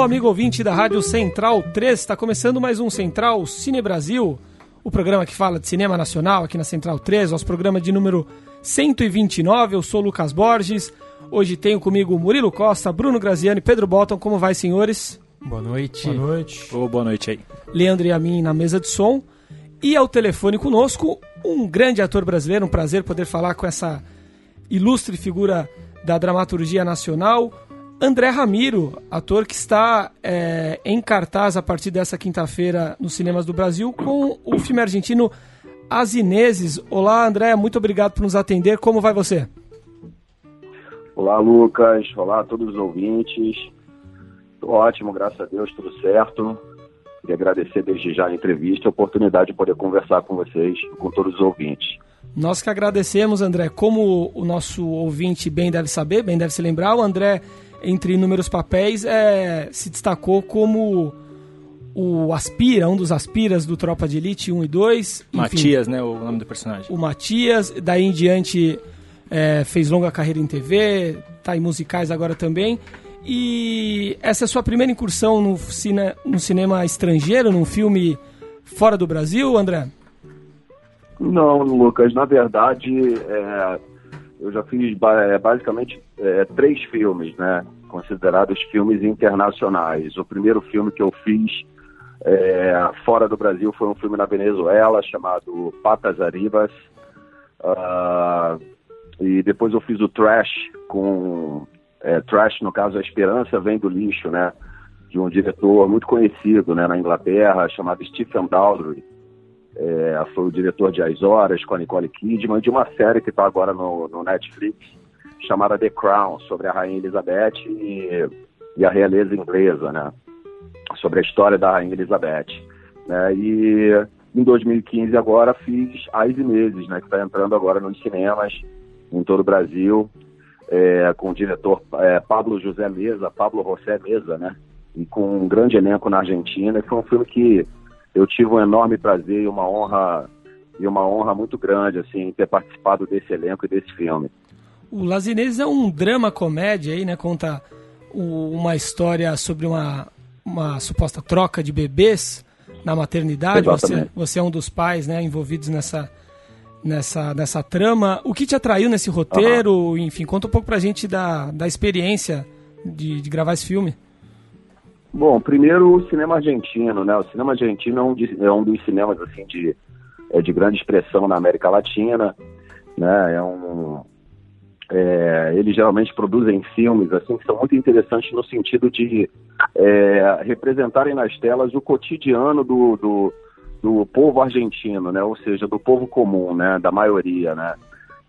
Alô, amigo ouvinte da Rádio Central 3, está começando mais um Central Cine Brasil, o programa que fala de cinema nacional aqui na Central 3, nosso programa de número 129. Eu sou Lucas Borges. Hoje tenho comigo Murilo Costa, Bruno Graziani e Pedro Bolton. Como vai, senhores? Boa noite. Boa noite. Oh, boa noite aí. Leandro e a mim na mesa de som. E ao telefone conosco, um grande ator brasileiro, um prazer poder falar com essa ilustre figura da dramaturgia nacional, André Ramiro, ator que está é, em cartaz a partir dessa quinta-feira nos cinemas do Brasil com o filme argentino As Ineses. Olá, André, muito obrigado por nos atender. Como vai você? Olá, Lucas. Olá a todos os ouvintes. Tô ótimo, graças a Deus, tudo certo. Queria agradecer desde já a entrevista e a oportunidade de poder conversar com vocês e com todos os ouvintes. Nós que agradecemos, André. Como o nosso ouvinte bem deve saber, bem deve se lembrar, o André entre inúmeros papéis, é, se destacou como o Aspira, um dos Aspiras do Tropa de Elite 1 e 2. Enfim, Matias, né, o nome do personagem. O Matias, daí em diante é, fez longa carreira em TV, tá em musicais agora também. E essa é a sua primeira incursão no, cine, no cinema estrangeiro, num filme fora do Brasil, André? Não, Lucas, na verdade, é, eu já fiz é, basicamente é, três filmes, né? Considerados filmes internacionais. O primeiro filme que eu fiz é, fora do Brasil foi um filme na Venezuela chamado Patas Aribas. Uh, e depois eu fiz o Trash com é, Trash no caso a Esperança vem do lixo, né? De um diretor muito conhecido, né? Na Inglaterra chamado Stephen Daldry é, foi o diretor de As Horas, com a Nicole Kidman, de uma série que está agora no, no, Netflix, chamada The Crown, sobre a Rainha Elizabeth e, e, a realeza inglesa, né? Sobre a história da Rainha Elizabeth. Né? E em 2015 agora fiz As Meses, né? Que está entrando agora nos cinemas em todo o Brasil, é, com o diretor é, Pablo José Mesa, Pablo José Mesa, né? E com um grande elenco na Argentina. E foi um filme que eu tive um enorme prazer e uma honra e uma honra muito grande assim ter participado desse elenco e desse filme. O Lazinês é um drama comédia aí, né? Conta o, uma história sobre uma, uma suposta troca de bebês na maternidade. Você, você é um dos pais, né? Envolvidos nessa nessa nessa trama. O que te atraiu nesse roteiro? Uhum. Enfim, conta um pouco pra gente da, da experiência de, de gravar esse filme. Bom, primeiro o cinema argentino, né? O cinema argentino é um, de, é um dos cinemas assim de, é de grande expressão na América Latina, né? É um, é, eles geralmente produzem filmes assim que são muito interessantes no sentido de é, representarem nas telas o cotidiano do, do, do, povo argentino, né? Ou seja, do povo comum, né? Da maioria, né?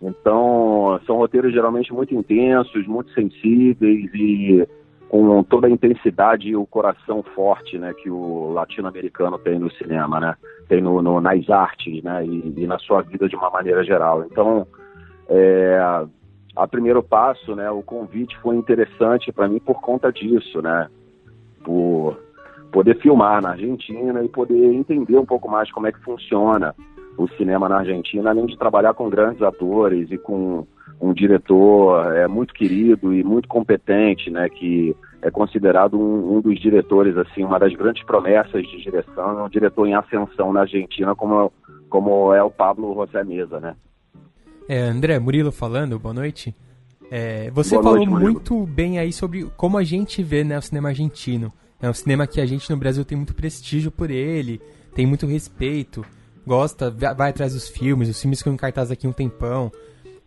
Então são roteiros geralmente muito intensos, muito sensíveis e com toda a intensidade e o coração forte né, que o latino-americano tem no cinema, né? tem no, no nas artes né, e, e, na sua vida de uma maneira geral. Então, é, a primeiro passo, né, o convite foi interessante para mim por conta disso, né? por poder filmar na Argentina e poder entender um pouco mais como é que funciona o cinema na Argentina, além de trabalhar com grandes atores e com um diretor é, muito querido e muito competente, né, que é considerado um, um, dos diretores, assim, uma das grandes promessas de direção, um diretor em ascensão na Argentina, como, como é o Pablo José Mesa, né. É, André, Murilo falando, boa noite. É, você boa falou noite, muito bem aí sobre como a gente vê né, o cinema argentino. É um cinema que a gente no Brasil tem muito prestígio por ele, tem muito respeito, gosta, vai atrás dos filmes, os filmes ficam em cartaz aqui um tempão.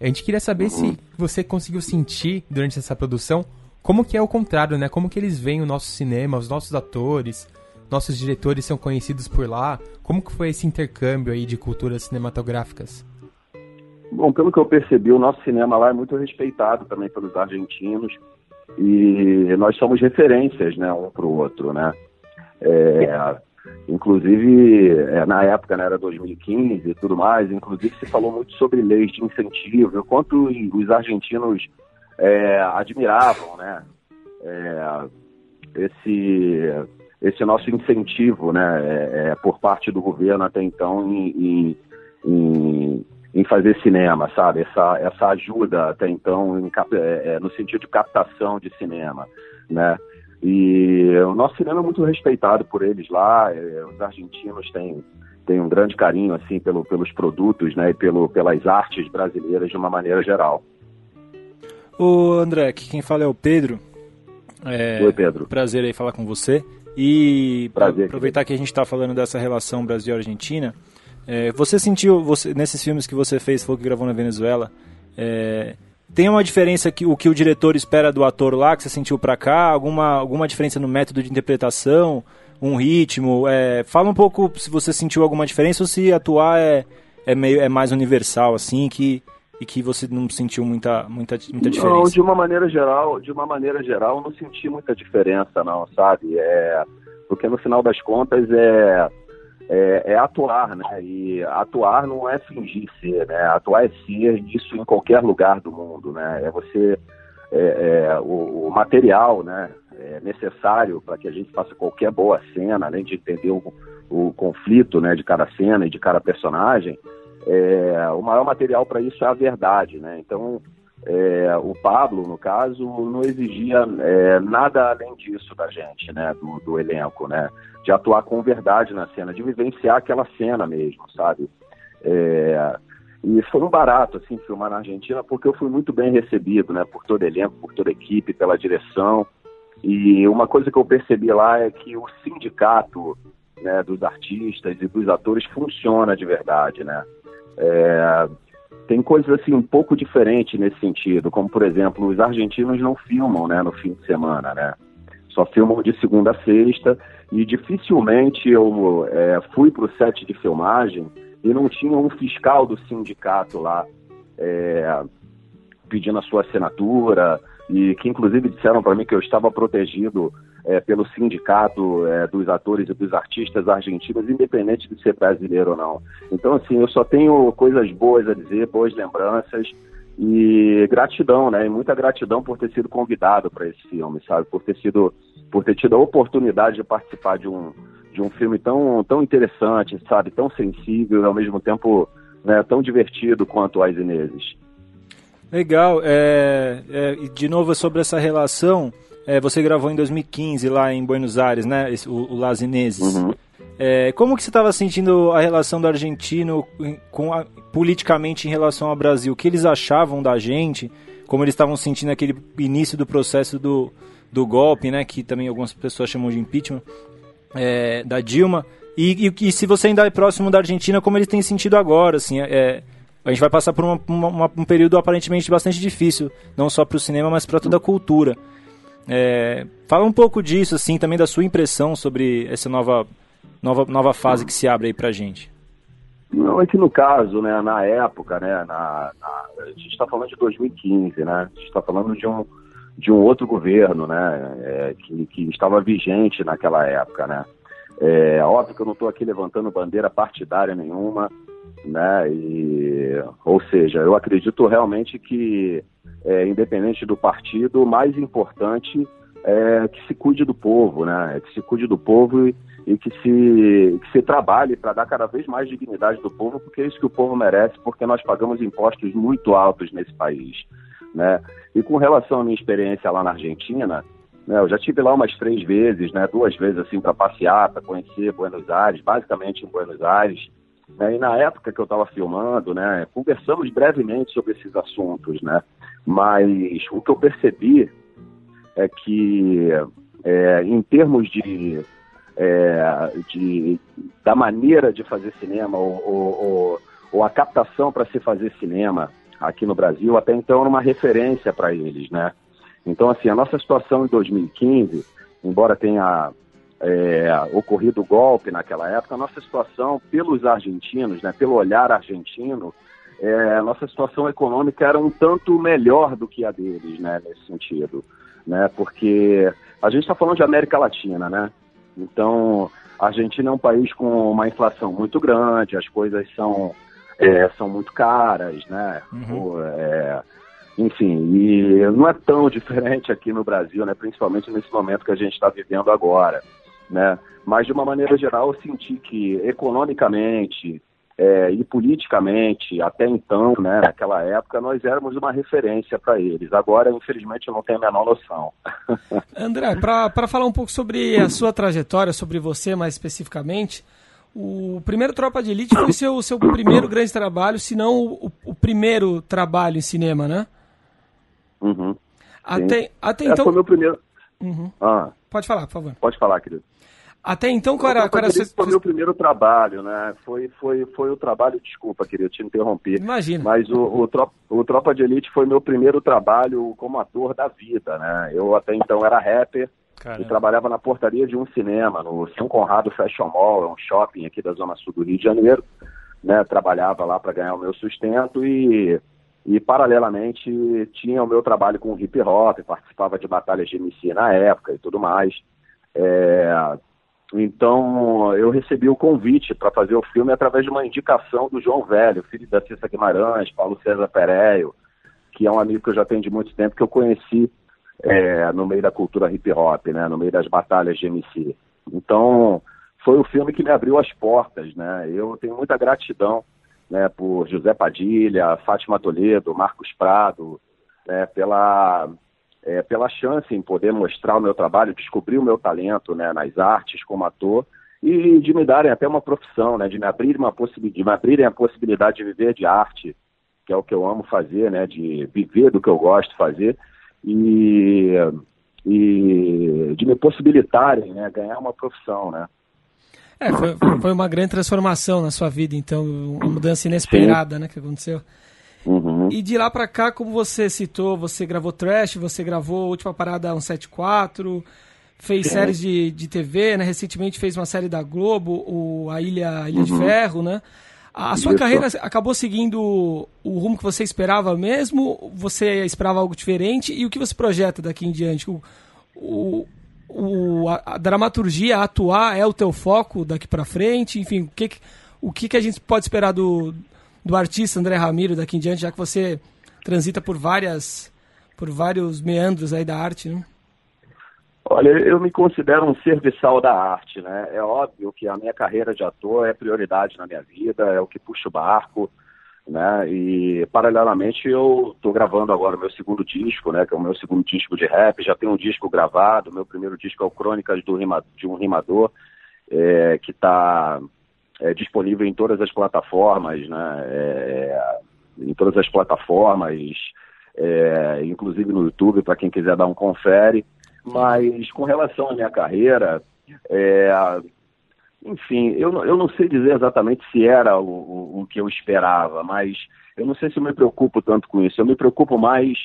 A gente queria saber se você conseguiu sentir durante essa produção como que é o contrário, né? Como que eles veem o nosso cinema, os nossos atores, nossos diretores são conhecidos por lá. Como que foi esse intercâmbio aí de culturas cinematográficas? Bom, pelo que eu percebi, o nosso cinema lá é muito respeitado também pelos argentinos e nós somos referências, né, um para o outro, né? É, Inclusive, é, na época, né, era 2015 e tudo mais, inclusive se falou muito sobre leis de incentivo, o quanto os argentinos é, admiravam, né, é, esse, esse nosso incentivo, né, é, é, por parte do governo até então em, em, em, fazer cinema, sabe, essa, essa ajuda até então em, é, no sentido de captação de cinema, né, e o nosso cinema é muito respeitado por eles lá. É, os argentinos têm, têm um grande carinho assim pelo, pelos produtos, né, e pelo, pelas artes brasileiras de uma maneira geral. O André, aqui quem fala é o Pedro. É, Oi, Pedro. Prazer aí falar com você. E prazer, aproveitar que a gente está falando dessa relação Brasil-Argentina, é, você sentiu, você, nesses filmes que você fez, falou que gravou na Venezuela, é, tem uma diferença que o que o diretor espera do ator lá, que você sentiu para cá? Alguma, alguma diferença no método de interpretação? Um ritmo? É, fala um pouco se você sentiu alguma diferença ou se atuar é, é, meio, é mais universal, assim, que, e que você não sentiu muita, muita, muita diferença? Não, de uma maneira geral, de uma maneira geral, não senti muita diferença, não, sabe? É, porque no final das contas é é, é, atuar, né? E atuar não é fingir ser, né? Atuar é ser isso em qualquer lugar do mundo, né? É você é, é, o, o, material, né? É necessário para que a gente faça qualquer boa cena, além de entender o, o conflito, né? De cada cena e de cada personagem. É, o maior material para isso é a verdade, né? Então é, o Pablo, no caso, não exigia é, nada além disso da gente, né, do, do, elenco, né, de atuar com verdade na cena, de vivenciar aquela cena mesmo, sabe? É, e foi um barato, assim, filmar na Argentina, porque eu fui muito bem recebido, né, por todo elenco, por toda equipe, pela direção. E uma coisa que eu percebi lá é que o sindicato né, dos artistas e dos atores funciona de verdade, né? É, tem coisas assim um pouco diferentes nesse sentido, como por exemplo, os argentinos não filmam, né, no fim de semana, né? Só filmam de segunda a sexta e dificilmente eu é, fui para o set de filmagem e não tinha um fiscal do sindicato lá é, pedindo a sua assinatura e que inclusive disseram para mim que eu estava protegido é, pelo sindicato é, dos atores e dos artistas argentinos, independente de ser brasileiro ou não. Então, assim, eu só tenho coisas boas a dizer, boas lembranças e gratidão, né? E muita gratidão por ter sido convidado para esse filme, sabe? Por ter sido, por ter tido a oportunidade de participar de um de um filme tão tão interessante, sabe? Tão sensível e ao mesmo tempo né, tão divertido quanto As Ineses. Legal. É, é, de novo sobre essa relação é, você gravou em 2015 lá em Buenos Aires, né? Esse, o, o Las Ineses. Uhum. É, como que você estava sentindo a relação do argentino com a, politicamente em relação ao Brasil? O que eles achavam da gente? Como eles estavam sentindo aquele início do processo do, do golpe, né? Que também algumas pessoas chamam de impeachment é, da Dilma. E, e, e, se você ainda é próximo da Argentina, como eles têm sentido agora, assim, é, a gente vai passar por uma, uma, um período aparentemente bastante difícil, não só para o cinema, mas para toda a cultura. É, fala um pouco disso, assim, também da sua impressão sobre essa nova, nova, nova fase que se abre aí pra gente. Não, é que no caso, né, na época, né, na, na a gente está falando de 2015, né, a gente está falando de um, de um outro governo, né, é, que, que estava vigente naquela época, né. É óbvio que eu não estou aqui levantando bandeira partidária nenhuma, né, e, ou seja, eu acredito realmente que é, independente do partido, o mais importante é que se cuide do povo, né? É que se cuide do povo e, e que, se, que se trabalhe para dar cada vez mais dignidade do povo, porque é isso que o povo merece, porque nós pagamos impostos muito altos nesse país, né? E com relação à minha experiência lá na Argentina, né, eu já tive lá umas três vezes, né? Duas vezes assim para passear, para conhecer Buenos Aires, basicamente em Buenos Aires. Né? E na época que eu estava filmando, né, conversamos brevemente sobre esses assuntos, né? Mas o que eu percebi é que, é, em termos de, é, de, da maneira de fazer cinema, ou, ou, ou a captação para se fazer cinema aqui no Brasil, até então era uma referência para eles, né? Então, assim, a nossa situação em 2015, embora tenha é, ocorrido o golpe naquela época, a nossa situação pelos argentinos, né, pelo olhar argentino, é, a nossa situação econômica era um tanto melhor do que a deles, né, nesse sentido, né, porque a gente está falando de América Latina, né, Então, a Argentina é um país com uma inflação muito grande, as coisas são, é, são muito caras, né? Uhum. É, enfim, e não é tão diferente aqui no Brasil, né? Principalmente nesse momento que a gente está vivendo agora, né? Mas de uma maneira geral, eu senti que economicamente é, e politicamente, até então, né, naquela época, nós éramos uma referência para eles. Agora, infelizmente, eu não tenho a menor noção. André, para falar um pouco sobre a sua trajetória, sobre você mais especificamente, o primeiro Tropa de Elite foi o seu, seu primeiro grande trabalho, se não o, o primeiro trabalho em cinema, né? Uhum. Até, até é, então. foi meu primeiro. Uhum. Ah. Pode falar, por favor. Quase falar, querido. Até então, qual era, qual era seu... Foi meu primeiro trabalho, né? Foi, foi, foi o trabalho, desculpa, querido, te interrompi. Imagina. Mas o, o, tropa, o Tropa de Elite foi meu primeiro trabalho como ator da vida, né? Eu até então era rapper Caramba. e trabalhava na portaria de um cinema, no São Conrado Fashion Mall, é um shopping aqui da Zona Sul do Rio de Janeiro. Né? Trabalhava lá para ganhar o meu sustento e e paralelamente tinha o meu trabalho com hip hop, participava de batalhas de MC na época e tudo mais. É, então eu recebi o convite para fazer o filme através de uma indicação do João Velho, filho da Cissa Guimarães, Paulo César Pereio, que é um amigo que eu já tenho de muito tempo, que eu conheci é, no meio da cultura hip hop, né, no meio das batalhas de MC. Então foi o filme que me abriu as portas, né? Eu tenho muita gratidão né, por José Padilha, Fátima Toledo, Marcos Prado, né, pela, é, pela chance em poder mostrar o meu trabalho, descobrir o meu talento né, nas artes como ator e de me darem até uma profissão, né, de me abrir uma de me abrirem a possibilidade de viver de arte, que é o que eu amo fazer, né, de viver do que eu gosto de fazer e, e de me possibilitarem, né, ganhar uma profissão, né. É, foi, foi, uma grande transformação na sua vida, então, uma mudança inesperada, Sim. né, que aconteceu. Uhum. E de lá para cá, como você citou, você gravou Trash, você gravou Última Parada 174, fez Sim. séries de, de TV, né? Recentemente fez uma série da Globo, o, a Ilha, Ilha uhum. de Ferro, né? A sua carreira acabou seguindo o rumo que você esperava mesmo? Você esperava algo diferente? E o que você projeta daqui em diante? O, o, o, a, a, dramaturgia, atuar é o teu foco daqui para frente? Enfim, o que, o que, que a gente pode esperar do, do artista André Ramiro daqui em diante, já que você transita por várias por vários meandros aí da arte, né? Olha, eu me considero um serviçal da arte, né? É óbvio que a minha carreira de ator é prioridade na minha vida, é o que puxa o barco, né? E paralelamente eu estou gravando agora o meu segundo disco, né? Que é o meu segundo disco de rap. Já tenho um disco gravado. Meu primeiro disco é o Crônicas do Rima, de um Rimador, é, que está é, disponível em todas as plataformas, né? É, em todas as plataformas, é, inclusive no YouTube para quem quiser dar um confere. Mas com relação à minha carreira, é, enfim, eu, eu não sei dizer exatamente se era o, o, o, que eu esperava, mas eu não sei se eu me preocupo tanto com isso. Eu me preocupo mais,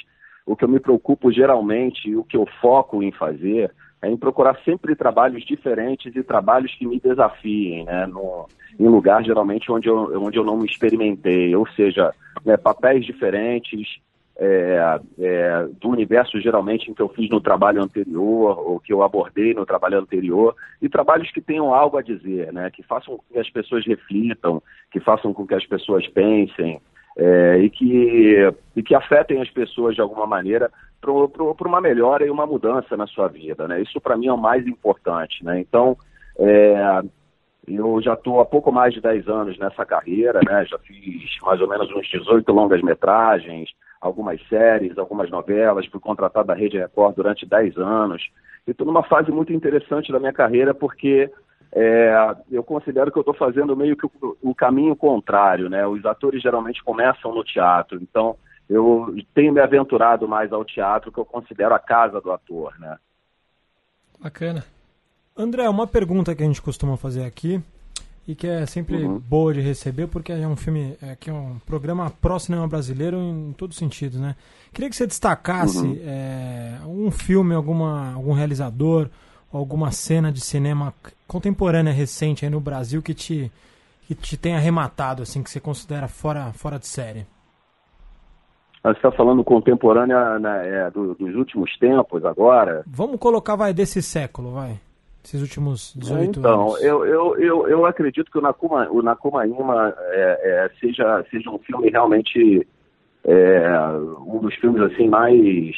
o que eu me preocupo geralmente, o que eu foco em fazer, é em procurar sempre trabalhos diferentes e trabalhos que me desafiem, né? No, em lugar geralmente onde eu, onde eu não me experimentei, ou seja, né, papéis diferentes, é, é, do universo geralmente em que eu fiz no trabalho anterior ou que eu abordei no trabalho anterior e trabalhos que tenham algo a dizer, né? Que façam com que as pessoas reflitam, que façam com que as pessoas pensem é, e, que, e que afetem as pessoas de alguma maneira para uma melhora e uma mudança na sua vida, né? Isso para mim é o mais importante, né? Então, é, eu já estou há pouco mais de 10 anos nessa carreira, né? Já fiz mais ou menos uns 18 longas metragens, algumas séries, algumas novelas, fui contratado da Rede Record durante 10 anos. E estou numa fase muito interessante da minha carreira porque é, eu considero que eu estou fazendo meio que o, o, caminho contrário, né? Os atores geralmente começam no teatro, então eu tenho me aventurado mais ao teatro, que eu considero a casa do ator, né? Bacana. André, uma pergunta que a gente costuma fazer aqui e que é sempre uhum. boa de receber porque é um filme, é, que é um programa pró-cinema brasileiro em todos os sentidos, né? Queria que você destacasse uhum. é, um filme, alguma, algum realizador, alguma cena de cinema contemporânea recente aí no Brasil que te, que te tenha arrematado, assim, que você considera fora, fora de série. Você está falando contemporânea né, é, do, dos últimos tempos agora? Vamos colocar, vai, desse século, vai esses últimos 18 então, anos? Então, eu, eu, eu, eu acredito que o Nakuma, o Nakuma Ima é, é, seja, seja um filme realmente é, um dos filmes assim mais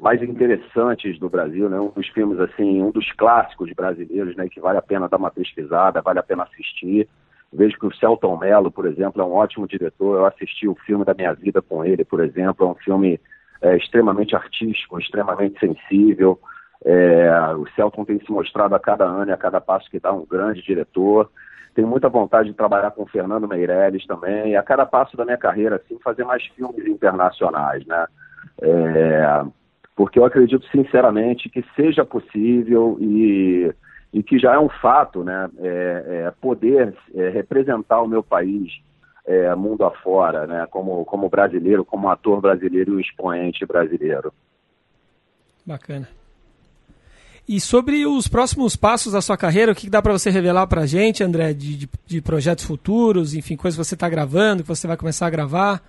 mais interessantes do Brasil, né? Um dos filmes assim, um dos clássicos brasileiros, né? Que vale a pena dar uma pesquisada, vale a pena assistir. Vejo que o Celton Mello, por exemplo, é um ótimo diretor. Eu assisti o filme da minha vida com ele, por exemplo. É um filme é, extremamente artístico, extremamente sensível. É, o Celton tem se mostrado a cada ano e a cada passo que dá um grande diretor. Tenho muita vontade de trabalhar com o Fernando Meirelles também. E a cada passo da minha carreira, assim, fazer mais filmes internacionais, né? É, porque eu acredito sinceramente que seja possível e, e que já é um fato, né? É, é, poder é, representar o meu país é, mundo afora, né? Como, como brasileiro, como ator brasileiro e expoente brasileiro. Bacana. E sobre os próximos passos da sua carreira, o que dá para você revelar para a gente, André, de, de, de, projetos futuros, enfim, coisas que você está gravando, que você vai começar a gravar?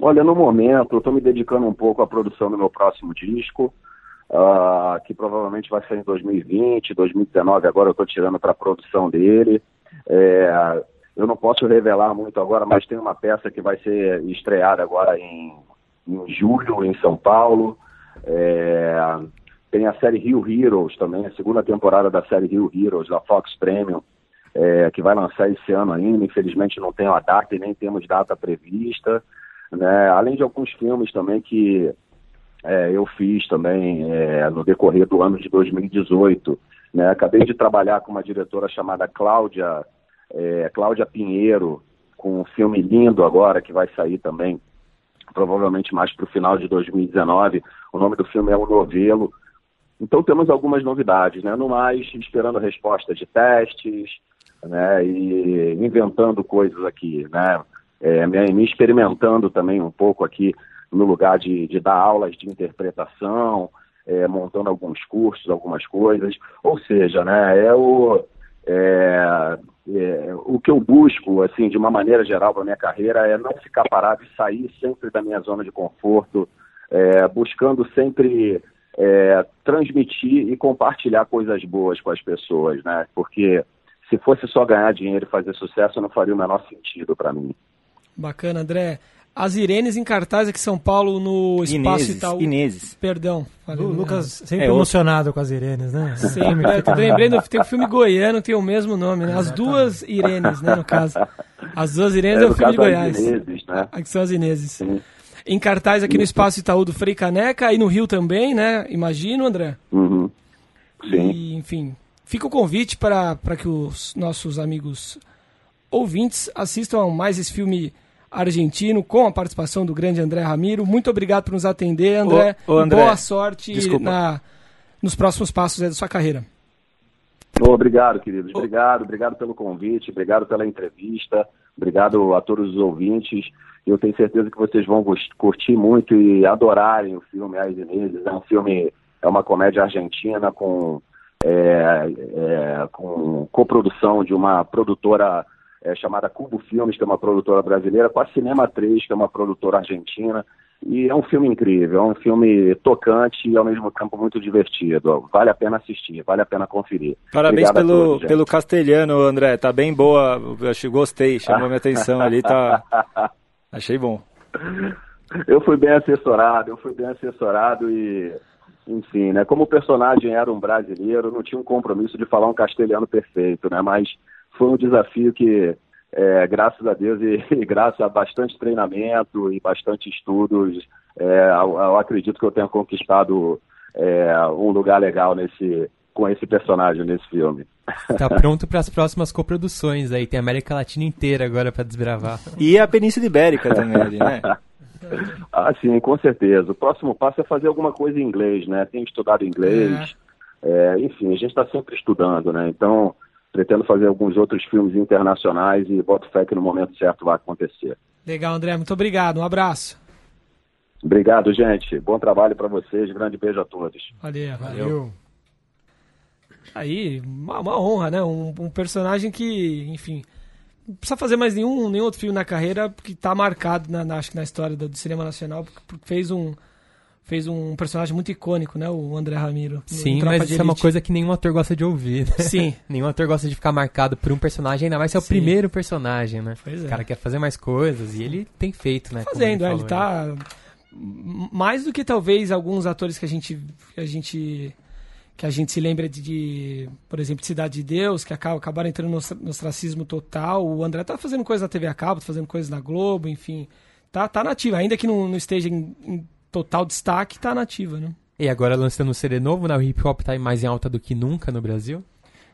Olha, no momento, eu estou me dedicando um pouco à produção do meu próximo disco, uh, que provavelmente vai ser em 2020, 2019, agora eu estou tirando para a produção dele. É, eu não posso revelar muito agora, mas tem uma peça que vai ser estreada agora em, em julho, em São Paulo. É, tem a série Rio Heroes também, a segunda temporada da série Rio Heroes, da Fox Premium, é, que vai lançar esse ano ainda. Infelizmente não tem a data e nem temos data prevista. Né? Além de alguns filmes também que é, eu fiz também é, no decorrer do ano de 2018. Né? Acabei de trabalhar com uma diretora chamada Cláudia, é, Cláudia Pinheiro, com um filme lindo agora que vai sair também, provavelmente mais para o final de 2019. O nome do filme é O Novelo. Então temos algumas novidades, né? No mais, esperando a resposta de testes, né? E inventando coisas aqui, né? É, me, experimentando também um pouco aqui no lugar de, de dar aulas de interpretação, é, montando alguns cursos, algumas coisas. Ou seja, né? É o é, é, o que eu busco, assim, de uma maneira geral para minha carreira é não ficar parado e sair sempre da minha zona de conforto, é, buscando sempre é, transmitir e compartilhar coisas boas com as pessoas, né? Porque se fosse só ganhar dinheiro e fazer sucesso, não faria o menor sentido para mim. Bacana, André. As Irenes em cartaz aqui em São Paulo no Espaço Ineses, Itaú. Ineses. Perdão. Falei, o Lucas sempre é, emocionado com as Irenes, né? Sempre. Eu lembrando, tem um filme goiano que tem o mesmo nome, né? As duas Irenes, né, no caso. As duas Irenes é, é o filme de Goiás. Ineses, né? Aqui são as Ineses. Sim em cartaz aqui no Espaço Itaú do Frei Caneca e no Rio também, né? Imagino, André. Uhum. Sim. E, enfim, fica o convite para que os nossos amigos ouvintes assistam mais esse filme argentino com a participação do grande André Ramiro. Muito obrigado por nos atender, André. Ô, ô André boa sorte na, nos próximos passos da sua carreira. obrigado, queridos. Obrigado, obrigado pelo convite, obrigado pela entrevista, obrigado a todos os ouvintes. Eu tenho certeza que vocês vão curtir muito e adorarem o filme As Inês. É um filme, é uma comédia argentina com, é, é, com coprodução de uma produtora é, chamada Cubo Filmes, que é uma produtora brasileira, com a Cinema 3, que é uma produtora argentina. E é um filme incrível, é um filme tocante e ao mesmo tempo muito divertido. Vale a pena assistir, vale a pena conferir. Parabéns pelo, todos, pelo castelhano, André. Tá bem boa. Eu gostei, chamou minha atenção ali. Tá, Achei bom. Eu fui bem assessorado, eu fui bem assessorado e, enfim, né? Como o personagem era um brasileiro, não tinha um compromisso de falar um castelhano perfeito, né? Mas foi um desafio que, é, graças a Deus e, e, graças a bastante treinamento e bastante estudos, é, eu, eu, acredito que eu tenha conquistado é, um lugar legal nesse com esse personagem nesse filme. Tá pronto para as próximas coproduções aí, tem a América Latina inteira agora para desbravar. E a Península Ibérica também ali, né? ah, sim, com certeza. O próximo passo é fazer alguma coisa em inglês, né? Tenho estudado inglês, é. É, enfim, a gente está sempre estudando, né? Então, pretendo fazer alguns outros filmes internacionais e boto fé que no momento certo vai acontecer. Legal, André, muito obrigado. Um abraço. Obrigado, gente. Bom trabalho para vocês. Grande beijo a todos. Valeu. Valeu. Valeu. Aí, uma, uma honra, né? Um, um, personagem que, enfim, não precisa fazer mais nenhum, nenhum outro filme na carreira, porque está marcado, na, na, acho que na história do, do, cinema nacional, porque fez um, fez um personagem muito icônico, né? O André Ramiro. Sim, mas isso é uma coisa que nenhum ator gosta de ouvir. Né? Sim. nenhum ator gosta de ficar marcado por um personagem, ainda mais se é o Sim. primeiro personagem, né? Pois é. O cara quer fazer mais coisas e ele tem feito, né? Fazendo, ele, é, ele tá mais do que talvez alguns atores que a gente que a gente que a gente se lembra de, de por exemplo, de Cidade de Deus, que acaba, acabaram entrando no, ostracismo total. O André tá fazendo coisas na TV a cabo, tá fazendo coisas na Globo, enfim. Tá, tá nativo, ainda que não, não esteja em, em total destaque, está nativa, né? E agora lançando um CD novo, né? O hip hop está mais em alta do que nunca no Brasil.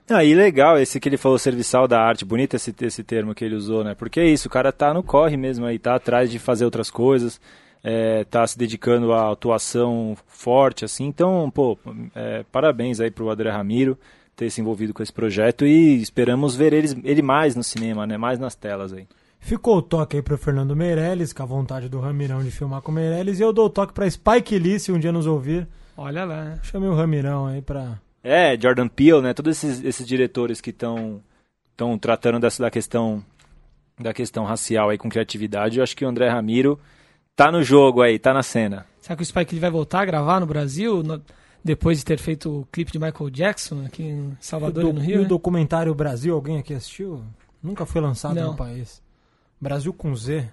Ah, e legal esse que ele falou, serviçal da arte, bonito esse, esse termo que ele usou, né? Porque é isso, o cara tá no corre mesmo aí, tá atrás de fazer outras coisas, é, tá se dedicando à atuação forte, assim. Então, pô, é, parabéns aí pro André Ramiro ter se envolvido com esse projeto e esperamos ver ele, ele mais no cinema, né? Mais nas telas aí. Ficou o toque aí pro Fernando Meirelles, com a vontade do Ramirão de filmar com o Meirelles, e eu dou o toque pra Spike Lee, se um dia nos ouvir. Olha lá. Chamei o Ramirão aí pra... É, Jordan Peele, né? Todos esses, esses diretores que estão estão tratando dessa da questão da questão racial aí com criatividade, eu acho que o André Ramiro tá no jogo aí, tá na cena. Será que o Spike Lee vai voltar a gravar no Brasil no, depois de ter feito o clipe de Michael Jackson aqui em Salvador do, e no Rio? E o né? documentário Brasil, alguém aqui assistiu? Nunca foi lançado Não. no país. Brasil com Z.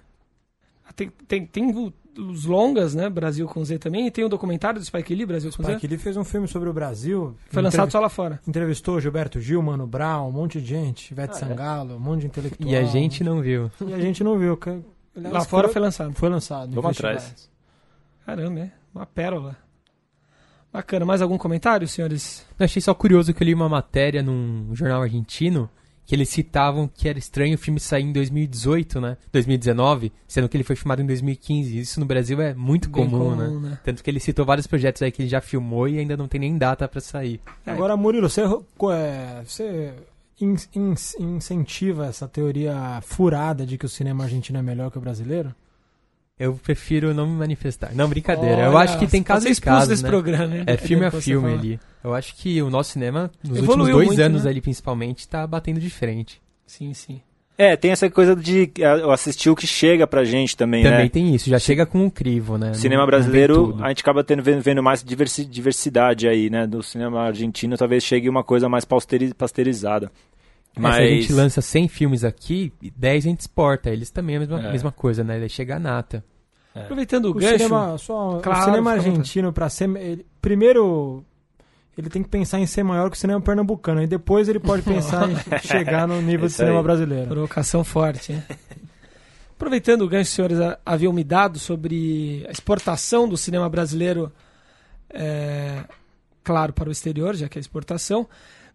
Ah, tem, tem, tem os longas, né? Brasil com Z também. E tem o documentário do Spike Lee, Brasil com Spike Z. Spike Lee fez um filme sobre o Brasil. Foi lançado só lá fora. Entrevistou Gilberto Gil, Mano Brown, um monte de gente. Ivete ah, é? Sangalo, é? um monte de intelectual. E a gente não viu. E a gente não viu. lá fora foi lançado. Foi lançado. Vamos atrás. Caramba, é uma pérola. Bacana. Mais algum comentário, senhores? Eu achei só curioso que eu li uma matéria num jornal argentino que eles citavam que era estranho o filme sair em 2018, né? 2019, sendo que ele foi filmado em 2015. Isso no Brasil é muito comum, comum né? né? Tanto que ele citou vários projetos aí que ele já filmou e ainda não tem nem data para sair. Agora, Murilo, você, é, você in, in, incentiva essa teoria furada de que o cinema argentino é melhor que o brasileiro? Eu prefiro não me manifestar. Não, brincadeira. Olha, eu acho que tem casos e casos, desse né? programa, hein? É filme a filme ali. Eu acho que o nosso cinema, nos Evoluiu últimos dois muito, anos né? ali principalmente, tá batendo de frente. Sim, sim. É, tem essa coisa de assistir o que chega pra gente também, também né? Também tem isso, já chega com um crivo, né? Cinema brasileiro, a gente acaba tendo, vendo, vendo mais diversidade aí, né? Do cinema argentino, talvez chegue uma coisa mais pasteurizada. Mas... É, se a gente lança 100 filmes aqui, 10 a gente exporta. Eles também é a mesma, é. mesma coisa, né? Ele chega a nata. É. Aproveitando o, o gancho... Cinema, só, claro, o cinema argentino, para ser... Ele, primeiro, ele tem que pensar em ser maior que o cinema pernambucano. E depois ele pode pensar em chegar no nível de cinema aí. brasileiro. Provocação forte, hein? Aproveitando o gancho, senhores haviam me dado sobre a exportação do cinema brasileiro, é, claro, para o exterior, já que é exportação.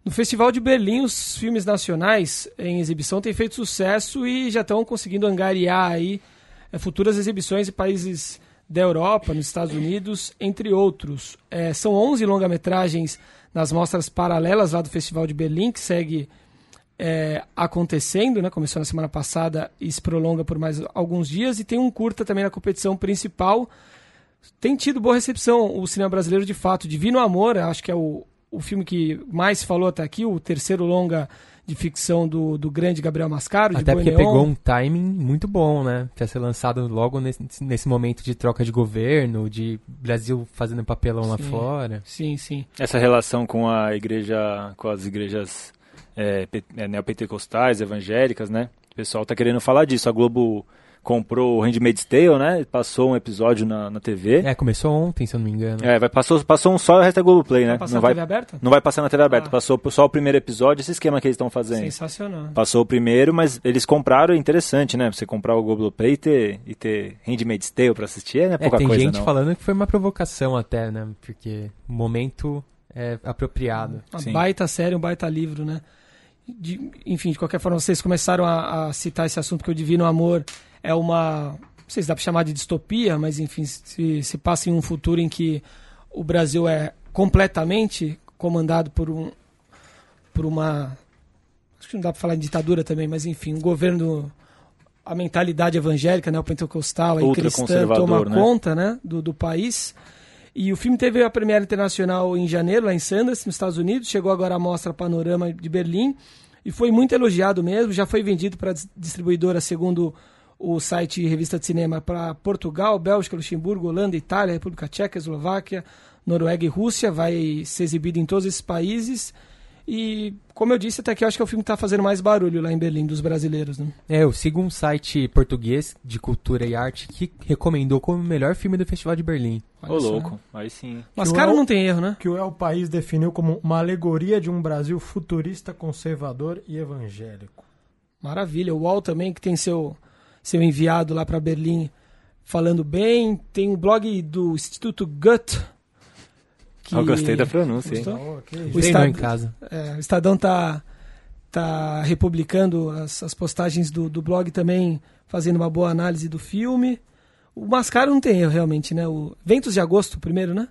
No Festival de Berlim, os filmes nacionais em exibição têm feito sucesso e já estão conseguindo angariar aí é, futuras exibições em países da Europa, nos Estados Unidos, entre outros. É, são 11 longa-metragens nas mostras paralelas lá do Festival de Berlim, que segue é, acontecendo, né? começou na semana passada e se prolonga por mais alguns dias, e tem um curta também na competição principal. Tem tido boa recepção o cinema brasileiro, de fato. Divino Amor, acho que é o, o filme que mais falou até aqui, o terceiro longa de ficção do, do grande Gabriel Mascaro. Até porque pegou um timing muito bom, né? Pra ser lançado logo nesse, nesse momento de troca de governo, de Brasil fazendo papelão sim, lá fora. Sim, sim. Essa relação com a igreja, com as igrejas é, é neopentecostais, evangélicas, né? O pessoal tá querendo falar disso. A Globo comprou o Handmaid's Tale, né? Passou um episódio na, na TV. É, começou ontem, se eu não me engano. É, vai, passou, passou um só e o resto é Globoplay, né? Vai não vai, TV aberta? Não vai passar na TV aberta. Ah. Passou só o primeiro episódio, esse esquema que eles estão fazendo. Sensacional. Passou o primeiro, mas eles compraram, é interessante, né? Você comprar o Globoplay e ter, e ter Handmaid's Tale pra assistir, é, é pouca tem coisa, gente não. falando que foi uma provocação até, né? Porque o momento é apropriado. Uma Sim. baita série, um baita livro, né? De, enfim, de qualquer forma, vocês começaram a, a citar esse assunto que o Divino Amor é uma não sei se dá para chamar de distopia, mas enfim, se, se passa em um futuro em que o Brasil é completamente comandado por um por uma acho que não dá para falar em ditadura também, mas enfim, um governo a mentalidade evangélica, né, o pentecostal e cristã toma né? conta, né, do, do país. E o filme teve a premiere internacional em janeiro, lá em Sundance, nos Estados Unidos. Chegou agora à mostra Panorama de Berlim e foi muito elogiado mesmo. Já foi vendido para distribuidora segundo o site Revista de Cinema para Portugal, Bélgica, Luxemburgo, Holanda, Itália, República Tcheca, Eslováquia, Noruega e Rússia. Vai ser exibido em todos esses países. E, como eu disse, até aqui eu acho que é o filme que está fazendo mais barulho lá em Berlim, dos brasileiros. Né? É, eu sigo um site português de cultura e arte que recomendou como o melhor filme do Festival de Berlim. Ô, louco, aí sim. Mas cara não tem erro, né? Que o El País definiu como uma alegoria de um Brasil futurista, conservador e evangélico. Maravilha. O UOL também, que tem seu, seu enviado lá para Berlim falando bem. Tem o blog do Instituto Goethe. Que... Eu gostei da pronúncia, hein? Oh, o Estado... em casa. É, o Estadão tá, tá republicando as, as postagens do, do blog também, fazendo uma boa análise do filme. O Mascaro não tem erro, realmente, né? O Ventos de Agosto, primeiro, né?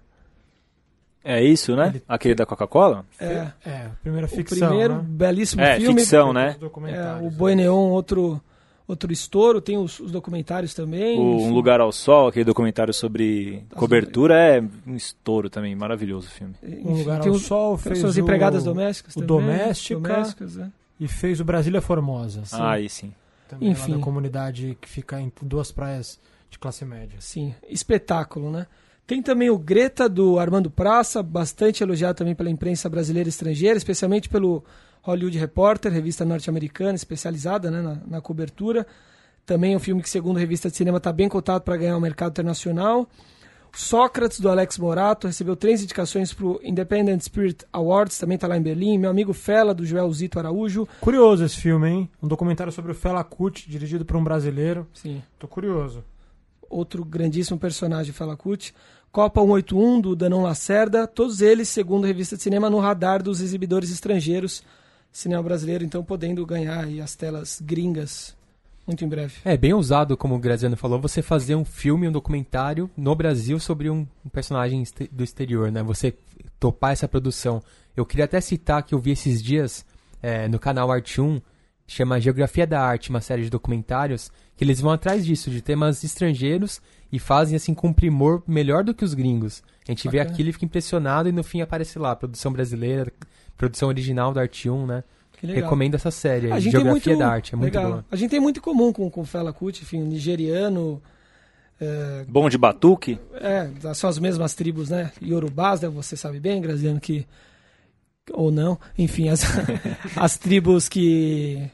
É isso, né? Ele... Aquele da Coca-Cola? É. É, primeira ficção. O primeiro, né? belíssimo é, filme. ficção, né? É, o Boi Neon, outro, outro estouro. Tem os, os documentários também. O Um Lugar ao Sol, aquele documentário sobre As cobertura, é um estouro também. Maravilhoso o filme. Um Lugar ao Sol fez suas o... empregadas domésticas o também. Doméstica. Domésticas, é. E fez o Brasília Formosa. Sim. Ah, aí sim. Também Enfim. Lá da comunidade que fica em duas praias de classe média. Sim, espetáculo, né? Tem também o Greta, do Armando Praça, bastante elogiado também pela imprensa brasileira e estrangeira, especialmente pelo Hollywood Reporter, revista norte-americana especializada né, na, na, cobertura. Também um filme que, segundo a revista de cinema, está bem cotado para ganhar o mercado internacional. Sócrates, do Alex Morato, recebeu três indicações para o Independent Spirit Awards, também está lá em Berlim. Meu amigo Fela, do Joel Zito Araújo. Curioso esse filme, hein? Um documentário sobre o Fela Kuti, dirigido por um brasileiro. Sim. Tô curioso. Outro grandíssimo personagem, Fela Kuti. Copa 181 do Danon Lacerda, todos eles, segundo a revista de cinema, no radar dos exibidores estrangeiros. Cinema brasileiro, então, podendo ganhar as telas gringas muito em breve. É bem ousado, como o Graziano falou, você fazer um filme, um documentário no Brasil sobre um, personagem do exterior, né? Você topar essa produção. Eu queria até citar que eu vi esses dias é, no canal Arte 1, chama Geografia da Arte, uma série de documentários, que eles vão atrás disso, de temas estrangeiros e fazem assim com primor melhor do que os gringos. A gente Bacana. vê aquilo e fica impressionado e no fim aparece lá, produção brasileira, produção original da Arte 1, né? Recomendo essa série, a Geografia muito, da Arte, é muito legal. boa. A gente tem muito em comum com, com o Fela Kuti, enfim, nigeriano... É, Bom de batuque? É, são as mesmas tribos, né? Yorubás, né? você sabe bem, Graziano, que... Ou não, enfim, as, as tribos que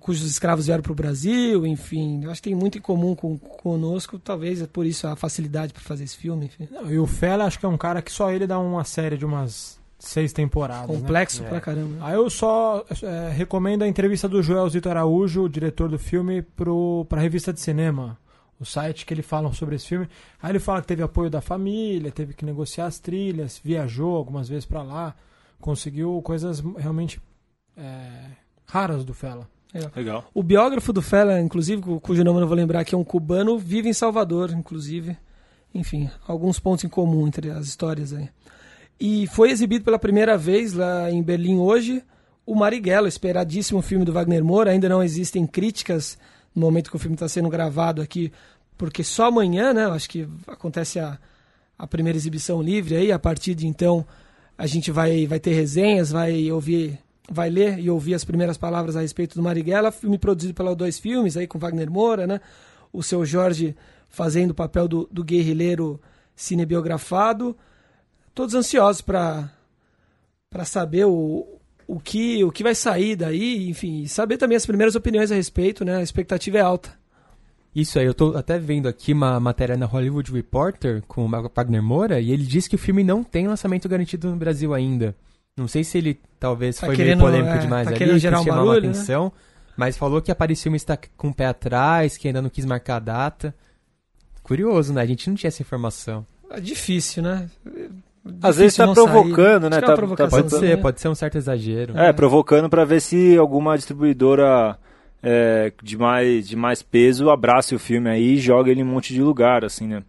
cujos escravos vieram para o Brasil, enfim. Eu acho que tem muito em comum com conosco, talvez é por isso a facilidade para fazer esse filme. Enfim. Não, e o Fela, acho que é um cara que só ele dá uma série de umas seis temporadas. Né? Complexo né? pra é. caramba. Aí eu só é, recomendo a entrevista do Joel Zito Araújo, o diretor do filme, para a revista de cinema. O site que ele fala sobre esse filme. Aí ele fala que teve apoio da família, teve que negociar as trilhas, viajou algumas vezes para lá, conseguiu coisas realmente é, raras do Fela. Legal. O biógrafo do Fela, inclusive, cujo nome eu não vou lembrar, que é um cubano, vive em Salvador, inclusive. Enfim, alguns pontos em comum entre as histórias aí. E foi exibido pela primeira vez lá em Berlim hoje o Marighella, esperadíssimo filme do Wagner Moura. Ainda não existem críticas no momento que o filme está sendo gravado aqui, porque só amanhã, né? Acho que acontece a, a primeira exibição livre aí. A partir de então a gente vai, vai ter resenhas, vai ouvir vai ler e ouvir as primeiras palavras a respeito do Marighella, filme produzido pela Dois Filmes, aí com Wagner Moura, né? O seu Jorge fazendo o papel do, do guerrilheiro cinebiografado. Todos ansiosos para para saber o, o, que, o que vai sair daí, enfim, saber também as primeiras opiniões a respeito, né? A expectativa é alta. Isso aí, eu tô até vendo aqui uma matéria na Hollywood Reporter com o Wagner Moura e ele diz que o filme não tem lançamento garantido no Brasil ainda. Não sei se ele talvez tá foi querendo, meio polêmico é, demais tá ali, gerar que chamava barulho, atenção, né? mas falou que apareceu um está com o pé atrás, que ainda não quis marcar a data. Curioso, né? A gente não tinha essa informação. É difícil, né? Às vezes está provocando, né? É tá, tá, pode ser, pode ser um certo exagero. É, é. provocando para ver se alguma distribuidora é, de, mais, de mais peso abrace o filme aí e joga ele em um monte de lugar, assim, né?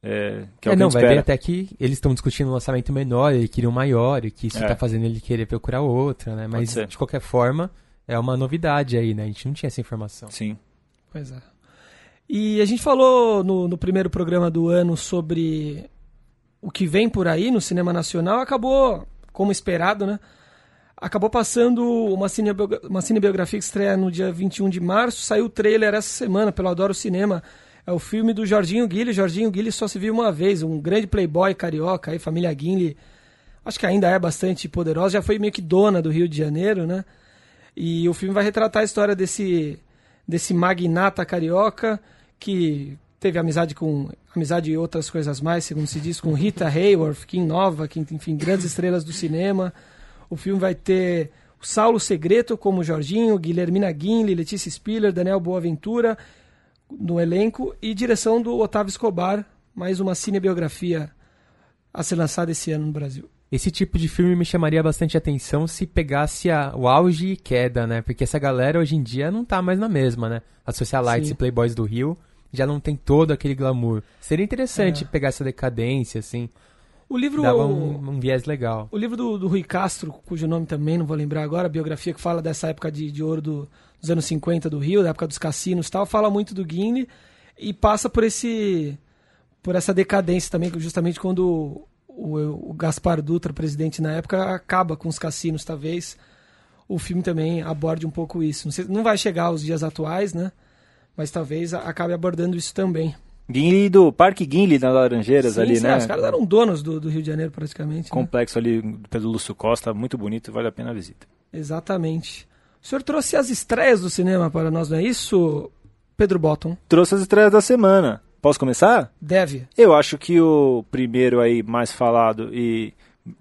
É, que é, é não, vai ver até que eles estão discutindo um lançamento menor, ele queria um maior, e que isso está é. fazendo ele querer procurar outra, né? Mas de qualquer forma, é uma novidade aí, né? A gente não tinha essa informação. Sim. Pois é. E a gente falou no, no primeiro programa do ano sobre o que vem por aí no cinema nacional, acabou, como esperado, né? acabou passando uma, cinebiogra uma cinebiografia que estreia no dia 21 de março. Saiu o trailer essa semana pelo Adoro Cinema. É o filme do Jorginho Guilherme. Jorginho Guilherme só se viu uma vez, um grande playboy carioca, aí, família Guilherme. Acho que ainda é bastante poderosa, já foi meio que dona do Rio de Janeiro, né? E o filme vai retratar a história desse, desse magnata carioca que teve amizade com amizade e outras coisas mais, segundo se diz, com Rita Hayworth, Kim Nova, que, enfim, grandes estrelas do cinema. O filme vai ter o Saulo Segreto como Jorginho, Guilhermina Guinle, Letícia Spiller, Daniel Boaventura no elenco e direção do Otávio Escobar, mais uma cinebiografia a ser lançada esse ano no Brasil. Esse tipo de filme me chamaria bastante atenção se pegasse a, o auge e queda, né? Porque essa galera hoje em dia não tá mais na mesma, né? As socialites Sim. e playboys do Rio já não tem todo aquele glamour. Seria interessante é. pegar essa decadência, assim. O livro. Dava um, um, viés legal. O livro do, do Rui Castro, cujo nome também não vou lembrar agora, a biografia que fala dessa época de, de ouro do, dos anos 50 do Rio, da época dos cassinos e tal, fala muito do Guine e passa por esse. por essa decadência também, justamente quando o, o Gaspar Dutra, presidente na época, acaba com os cassinos, talvez o filme também aborde um pouco isso. Não, sei, não vai chegar aos dias atuais, né? Mas talvez acabe abordando isso também. Guinle do Parque Guinle nas Laranjeiras sim, ali, sim, né? Os caras eram donos do, do Rio de Janeiro praticamente. Né? Complexo né? ali pelo Lúcio Costa, muito bonito, vale a pena a visita. Exatamente. O senhor trouxe as estreias do cinema para nós, não é isso, Pedro Botton? Trouxe as estreias da semana. Posso começar? Deve. Eu acho que o primeiro aí mais falado e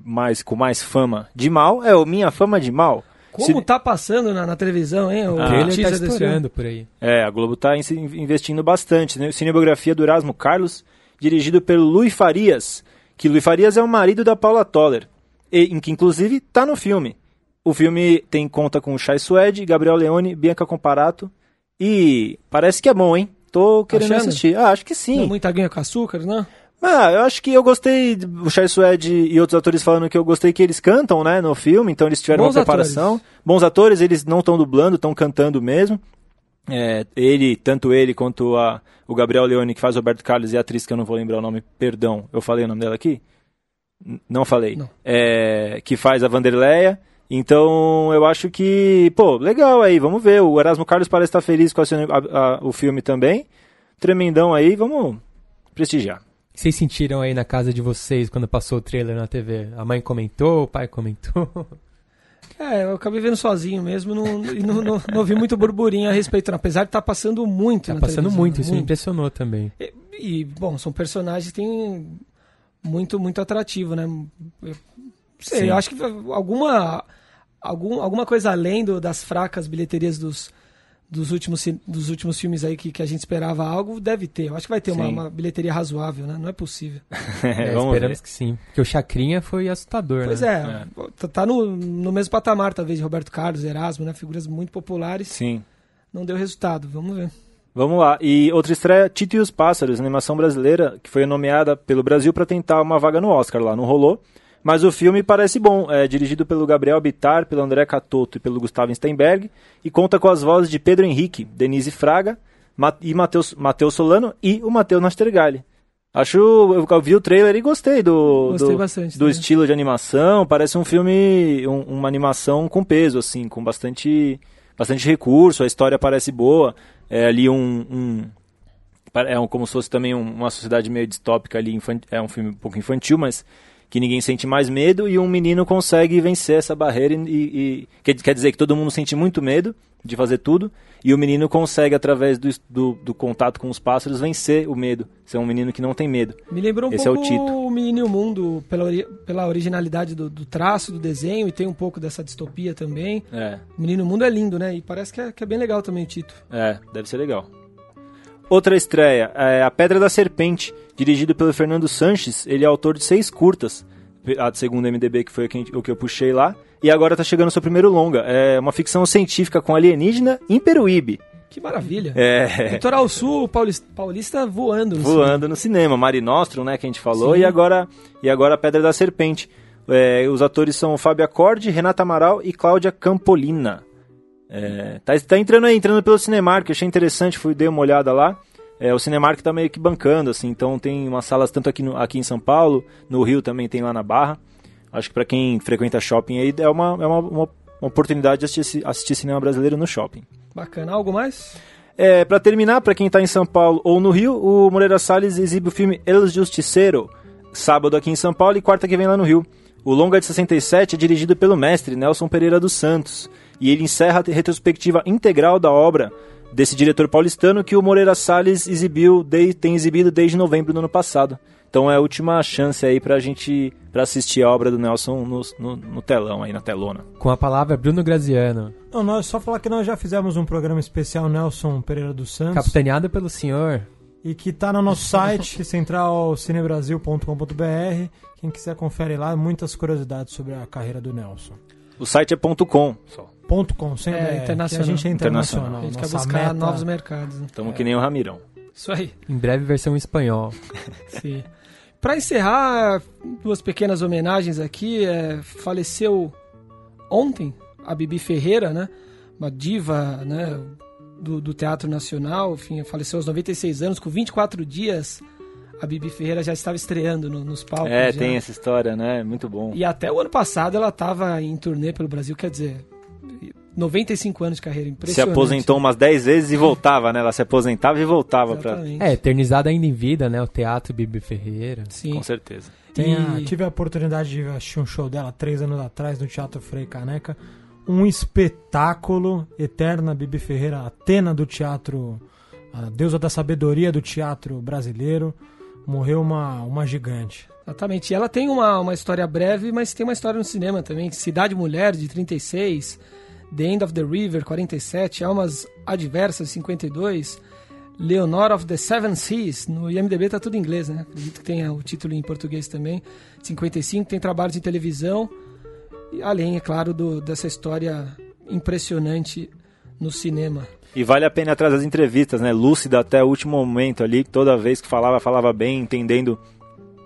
mais com mais fama de mal é o Minha Fama de Mal. Como Se... tá passando na, na, televisão, hein? O ah, trailer tá estourando por aí. É, a Globo tá investindo bastante, né? Cinebiografia do Erasmo Carlos, dirigido pelo Luiz Farias, que Luiz Farias é o marido da Paula Toller, e, em que inclusive tá no filme. O filme tem conta com Chai Suede, Gabriel Leone, Bianca Comparato e parece que é bom, hein? Tô querendo Achando? assistir. Ah, acho que sim. Não muita aguinha com açúcar, né? Ah, eu acho que eu gostei, o Chai Suede e outros atores falando que eu gostei que eles cantam, né, no filme, então eles tiveram Bons uma preparação. Atores. Bons atores, eles não estão dublando, estão cantando mesmo. É, ele, tanto ele quanto a, o Gabriel Leone, que faz o Roberto Carlos, e a atriz que eu não vou lembrar o nome, perdão, eu falei o nome dela aqui? N não falei. Não. É, que faz a Vanderleia. Então, eu acho que, pô, legal aí, vamos ver. O Erasmo Carlos parece estar feliz com a, a, o filme também. Tremendão aí, vamos prestigiar vocês sentiram aí na casa de vocês quando passou o trailer na TV? A mãe comentou, o pai comentou? É, eu acabei vendo sozinho mesmo não, e não, não, não ouvi muito burburinho a respeito, apesar de estar tá passando muito. Tá passando muito, isso muito. me impressionou também. E, e, bom, são personagens que têm muito, muito atrativo, né? Eu, sei, eu acho que alguma, algum, alguma coisa além do, das fracas bilheterias dos, dos últimos, dos últimos filmes aí que, que a gente esperava algo, deve ter. Eu acho que vai ter uma, uma, bilheteria razoável, né? Não é possível. é, esperamos ver. que sim. Porque o Chacrinha foi assustador, pois né? é, é. Tá, tá no, no mesmo patamar, talvez, de Roberto Carlos, Erasmo, né? Figuras muito populares. Sim. Não deu resultado, vamos ver. Vamos lá. E outra estreia, Tito e os Pássaros, animação brasileira, que foi nomeada pelo Brasil para tentar uma vaga no Oscar lá. Não rolou. Mas o filme parece bom, é dirigido pelo Gabriel Bittar, pelo André Catoto e pelo Gustavo Steinberg, e conta com as vozes de Pedro Henrique, Denise Fraga e Matheus, Mateus Solano e o Matheus Nastergalli. Acho, eu vi o trailer e gostei do, gostei do, bastante, do estilo de animação. Parece um filme, um, uma animação com peso, assim, com bastante, bastante recurso. A história parece boa. É ali um, um é um, como se fosse também uma sociedade meio distópica ali. É um filme um pouco infantil, mas que ninguém sente mais medo e um menino consegue vencer essa barreira e, e quer, quer dizer que todo mundo sente muito medo de fazer tudo e o menino consegue através do, do, do, contato com os pássaros vencer o medo ser um menino que não tem medo. Me lembrou um Esse pouco é o, Tito. o Menino e o Mundo pela, pela originalidade do, do, traço do desenho e tem um pouco dessa distopia também. É. o Menino e o Mundo é lindo né? E parece que é, que é bem legal também o Tito. É deve ser legal outra estreia é A Pedra da Serpente dirigido pelo Fernando Sanches. Ele é autor de seis curtas, a segunda MDB, que foi o que eu puxei lá. E agora está chegando o seu primeiro longa. É uma ficção científica com alienígena em Peruíbe. Que maravilha. É. Litoral Sul, paulista, paulista voando no Voando cinema. no cinema. Mari Nostrum, né, que a gente falou. E agora, e agora a Pedra da Serpente. É, os atores são Fábio Acorde, Renata Amaral e Cláudia Campolina. É, tá, tá entrando aí, entrando pelo Cinemark, achei interessante, fui dei uma olhada lá. É, o Cinemark tá meio que bancando, assim, então tem umas salas tanto aqui, no, aqui em São Paulo, no Rio também tem lá na Barra. Acho que para quem frequenta shopping aí é uma, é uma, uma, uma oportunidade de assistir, assistir cinema brasileiro no shopping. Bacana. Algo mais? É, para terminar, para quem tá em São Paulo ou no Rio, o Moreira Salles exibe o filme El Justiceiro, sábado aqui em São Paulo e quarta que vem lá no Rio. O longa de 67 é dirigido pelo mestre Nelson Pereira dos Santos e ele encerra a retrospectiva integral da obra desse diretor paulistano que o Moreira Salles exibiu, de, tem exibido desde novembro do ano passado. Então é a última chance aí pra gente pra assistir a obra do Nelson no, no, no telão aí, na telona. Com a palavra Bruno Graziano. Não, nós só falar que nós já fizemos um programa especial Nelson Pereira dos Santos. Capitaneado pelo senhor. E que tá no nosso site, centralcinebrasil.com.br. Quem quiser confere lá, muitas curiosidades sobre a carreira do Nelson. O site é .com só. Ponto .com, sempre É, é, internacional. que a gente é internacional. A gente quer Nossa buscar meta- novos mercados. né? Tamo que nem o Ramirão. Isso aí. Em breve versão em espanhol. Sim. Para encerrar, duas pequenas homenagens aqui. é, faleceu ontem a Bibi Ferreira, né? Uma diva, né? Do, do Teatro Nacional. Enfim, faleceu aos 96 anos, com 24 dias. A Bibi Ferreira já estava estreando no- nos palcos. É, já. tem essa história, né? Muito bom. E até o ano passado ela estava em turnê pelo Brasil, quer dizer, 95 anos de carreira, Se impressionante. aposentou umas 10 vezes e voltava, né? Ela se aposentava e voltava pra. Exatamente. É, eternizada ainda em vida, né? O Teatro Bibi Ferreira. Sim. Com certeza. A- E- tive a oportunidade de assistir um show dela três anos atrás no Teatro Frei Caneca. Um espetáculo eterna Bibi Ferreira, Atena do teatro, a deusa da sabedoria do teatro brasileiro. Morreu uma, uma gigante. Exatamente. E ela tem uma, uma história breve, mas tem uma história no cinema também. Cidade Mulher, de 36. The End of the River, 47. Almas Adversas, 52. Leonor of the Seven Seas. No IMDB tá tudo em inglês, né? Acredito que tenha o título em português também. 55. Tem trabalhos em televisão. Além, é claro, do, dessa história impressionante no cinema. E vale a pena atrás das entrevistas, né? Lúcida até o último momento ali, toda vez que falava, falava bem, entendendo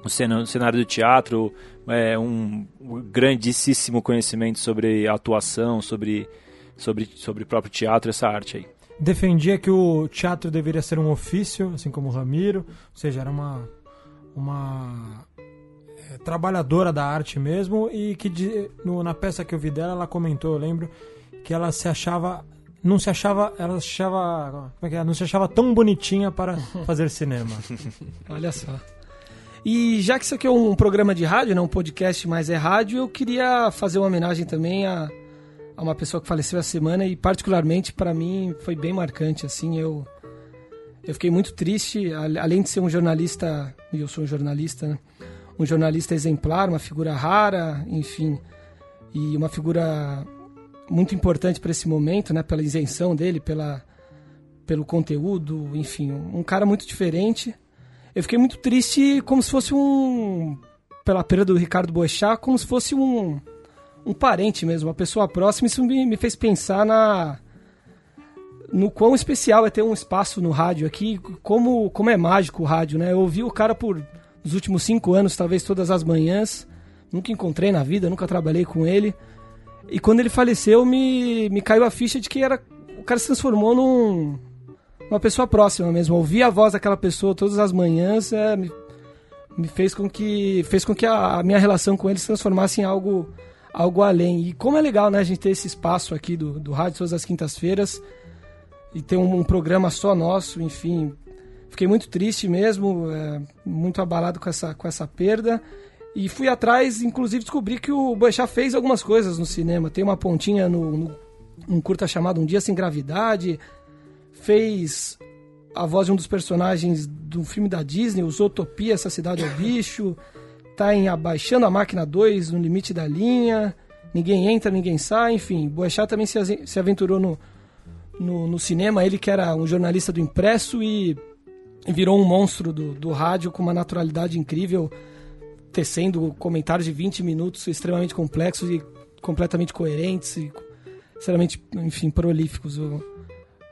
o cenário do teatro, é, um, um grandíssimo conhecimento sobre atuação, sobre, sobre, sobre o próprio teatro, essa arte aí. defendia que o teatro deveria ser um ofício, assim como o Ramiro, ou seja, era uma, uma é, trabalhadora da arte mesmo, e que de- no- na peça que eu vi dela, ela comentou, eu lembro, que ela se achava. Não se achava. Ela se achava. Como é que é? Não se achava tão bonitinha para fazer cinema. Olha só. E já que isso aqui é um programa de rádio, não um podcast, mas é rádio, eu queria fazer uma homenagem também a, a uma pessoa que faleceu essa semana e particularmente para mim foi bem marcante, assim, eu eu fiquei muito triste, a- além de ser um jornalista, e eu sou um jornalista, né? Um jornalista exemplar, uma figura rara, enfim, e uma figura muito importante para esse momento, né, pela isenção dele, pela pelo conteúdo, enfim, um cara muito diferente. Eu fiquei muito triste, como se fosse um. Pela perda do Ricardo Boechat, como se fosse um. Um parente mesmo, uma pessoa próxima. Isso me, me fez pensar na. No quão especial é ter um espaço no rádio aqui, como, como é mágico o rádio, né? Eu ouvi o cara por nos últimos cinco anos, talvez todas as manhãs. Nunca encontrei na vida, nunca trabalhei com ele. E quando ele faleceu, me, me caiu a ficha de que era. O cara se transformou num uma pessoa próxima mesmo. Ouvir a voz daquela pessoa todas as manhãs é, me, me fez com que fez com que a, a minha relação com ele se transformasse em algo algo além. E como é legal, né, a gente ter esse espaço aqui do, do rádio todas as quintas-feiras e ter um, um programa só nosso, enfim. Fiquei muito triste mesmo, é, muito abalado com essa, com essa perda. E fui atrás, inclusive descobri que o Boechat fez algumas coisas no cinema. Tem uma pontinha no, no um curta chamado Um Dia Sem Gravidade, fez a voz de um dos personagens do filme da Disney, o Essa Cidade é o Bicho, tá em Abaixando a Máquina 2, No Limite da Linha, Ninguém Entra, Ninguém Sai, enfim. Boechat também se, se aventurou no, no, no cinema, ele que era um jornalista do impresso e virou um monstro do, do rádio com uma naturalidade incrível, tecendo comentários de 20 minutos extremamente complexos e completamente coerentes e extremamente, enfim, prolíficos.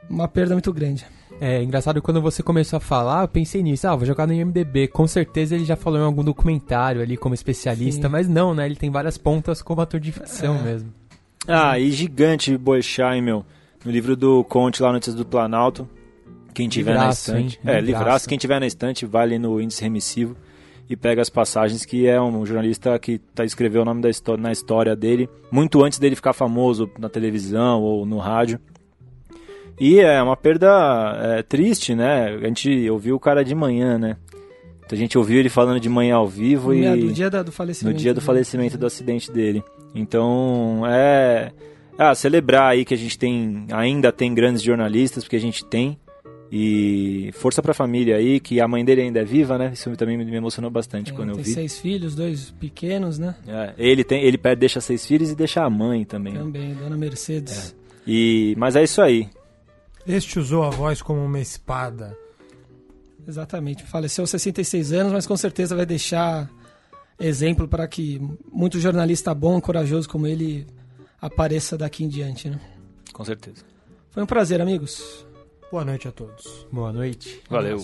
Uma perda muito grande. É engraçado quando você começou a falar, eu pensei nisso, ah, vou jogar no IMDB. Com certeza ele já falou em algum documentário ali como especialista, Sim. mas não, né? Ele tem várias pontas como ator de ficção É. mesmo. Ah, e gigante Boechat, meu. No livro do Conte, lá Notícias do Planalto. Quem tiver Livraço, na estante. hein? É, Livraço. livraço. Quem tiver na estante, vale no índice remissivo. e pega as passagens, que é um jornalista que tá, escreveu o nome da história, na história dele, muito antes dele ficar famoso na televisão ou no rádio. E é uma perda é, triste, né? A gente ouviu o cara de manhã, né? Então a gente ouviu ele falando de manhã ao vivo No e do dia da- do falecimento. no dia do falecimento do acidente dele. Então, é ah, celebrar aí que a gente tem ainda tem grandes jornalistas, porque a gente tem. E força pra família aí, que a mãe dele ainda é viva, né? Isso também me emocionou bastante É, quando eu tem vi. seis filhos, dois pequenos, né? É, ele tem, ele perde- deixa seis filhos e deixa a mãe também. Também, Dona Mercedes. E mas é isso aí. Este usou a voz como uma espada. Exatamente. Faleceu aos 66 anos, mas com certeza vai deixar exemplo para que muito jornalista bom, corajoso como ele apareça daqui em diante, né? Com certeza. Foi um prazer, amigos. Boa noite a todos. Boa noite. Valeu.